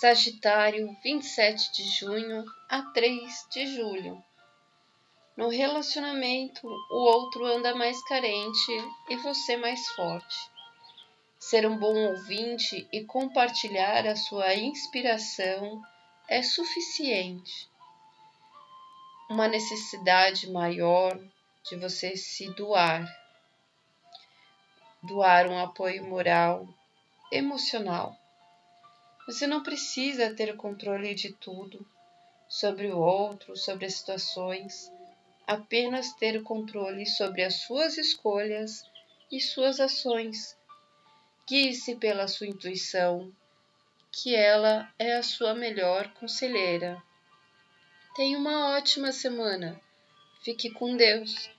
Sagitário, 27 de junho a 3 de julho. No relacionamento, o outro anda mais carente e você mais forte. Ser um bom ouvinte e compartilhar a sua inspiração é suficiente. Uma necessidade maior de você se doar, doar um apoio moral, emocional você não precisa ter o controle de tudo, sobre o outro, sobre as situações, apenas ter o controle sobre as suas escolhas e suas ações. Guie-se pela sua intuição, que ela é a sua melhor conselheira. Tenha uma ótima semana. Fique com Deus.